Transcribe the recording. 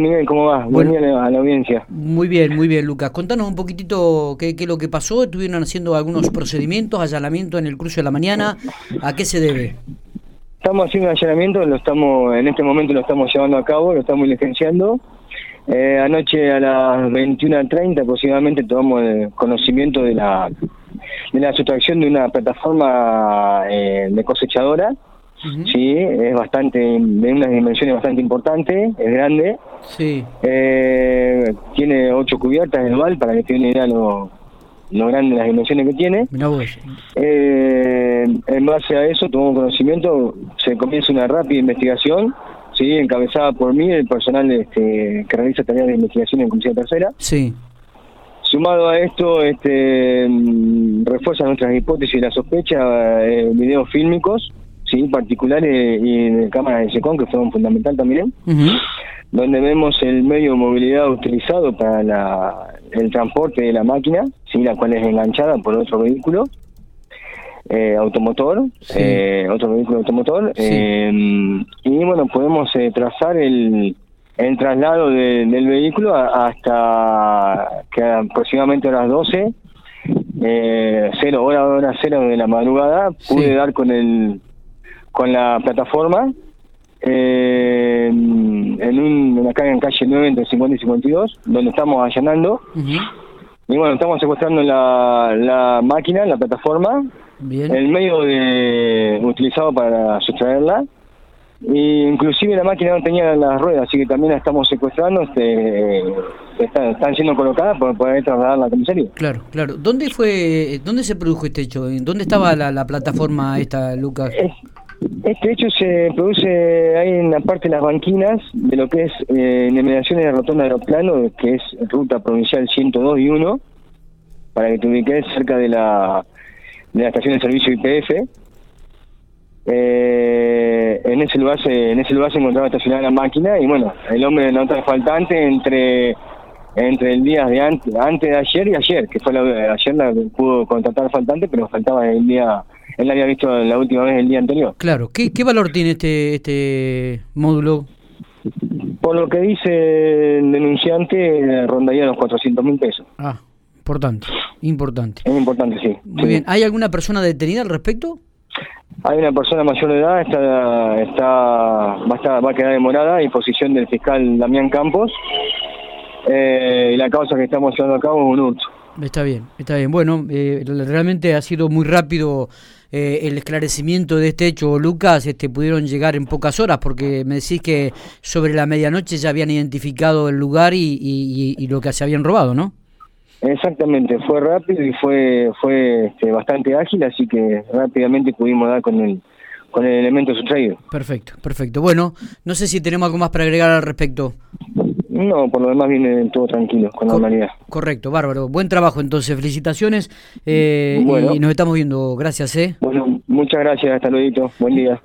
Miguel, ¿cómo va? Buen Bueno. día a la audiencia. Muy bien, muy bien, Lucas. Contanos un poquitito qué, qué es lo que pasó. ¿Estuvieron haciendo algunos procedimientos, allanamientos en el cruce de la mañana? ¿A qué se debe? Estamos haciendo un allanamiento, lo estamos, en este momento lo estamos llevando a cabo, lo estamos diligenciando. Eh, anoche a las 21.30 aproximadamente tomamos el conocimiento de la de la sustracción de una plataforma eh, de cosechadora. Sí, es bastante, de unas dimensiones bastante importantes, es grande. Sí, Eh, tiene ocho cubiertas el val, para que tengan idea lo, lo grande las dimensiones que tiene. Eh, en base a eso, tomamos conocimiento, se comienza una rápida investigación, sí, encabezada por mí, el personal este, que realiza tareas de investigación en Comisión Tercera. Sí, Sumado a esto, este, mm, refuerza nuestras hipótesis y la sospecha, eh, videos fílmicos, sí, particulares y de cámaras de SECON, que fueron fundamental también donde vemos el medio de movilidad utilizado para la- el transporte de la máquina, sí, la cual es enganchada por otro vehículo eh, automotor, Sí. eh, otro vehículo automotor, Sí. eh, y bueno, podemos eh, trazar el, el traslado de- del vehículo a- hasta que aproximadamente a las 12, eh, cero, hora, hora cero de la madrugada, pude Sí. dar con el con la plataforma eh, en, un, acá en calle 9 entre 50 y 52, donde estamos allanando. Y bueno, estamos secuestrando la, la máquina, la plataforma, Bien. el medio de, utilizado para sustraerla. Y inclusive la máquina no tenía las ruedas, así que también la estamos secuestrando. Este, está- están siendo colocadas para poder trasladar la comisaría. Claro, claro. ¿Dónde fue, dónde se produjo este hecho? ¿En ¿Dónde estaba la, la plataforma esta, Lucas? Es- Este hecho se produce ahí en la parte de las banquinas de lo que es eh, en de la rotonda aeroplano, que es ruta provincial 102 y 1, para que te ubiques cerca de la, de la estación de servicio IPF. Eh, en ese lugar se, en ese lugar se encontraba estacionada la máquina y bueno, el hombre nota el faltante entre entre el día de antes, antes de ayer y ayer, que fue la, ayer la pudo contratar faltante, pero faltaba el día, él la había visto la última vez el día anterior. Claro. ¿Qué, qué valor tiene este, este módulo? Por lo que dice el denunciante, rondaría los 400 mil pesos. Ah, importante, importante. Es importante, sí. Muy Sí. bien. ¿Hay alguna persona detenida al respecto? Hay una persona mayor de edad, está, está, va, a estar- va a quedar demorada a disposición del fiscal Damián Campos. Eh, y la causa que estamos llevando a cabo es un hurto. Está bien, está bien. Bueno, eh, realmente ha sido muy rápido eh, el esclarecimiento de este hecho, Lucas. Este, pudieron llegar en pocas horas porque me decís que sobre la medianoche ya habían identificado el lugar y, y- y- y lo que se habían robado, ¿no? Exactamente, fue rápido y fue fue este, bastante ágil, así que rápidamente pudimos dar con el, con el elemento sustraído. Perfecto, perfecto. Bueno, no sé si tenemos algo más para agregar al respecto. No, por lo demás viene todo tranquilo, con normalidad. Correcto, bárbaro. Buen trabajo entonces, felicitaciones eh, Bueno. y nos estamos viendo. Gracias, ¿eh? Bueno, muchas gracias, hasta luego, buen día.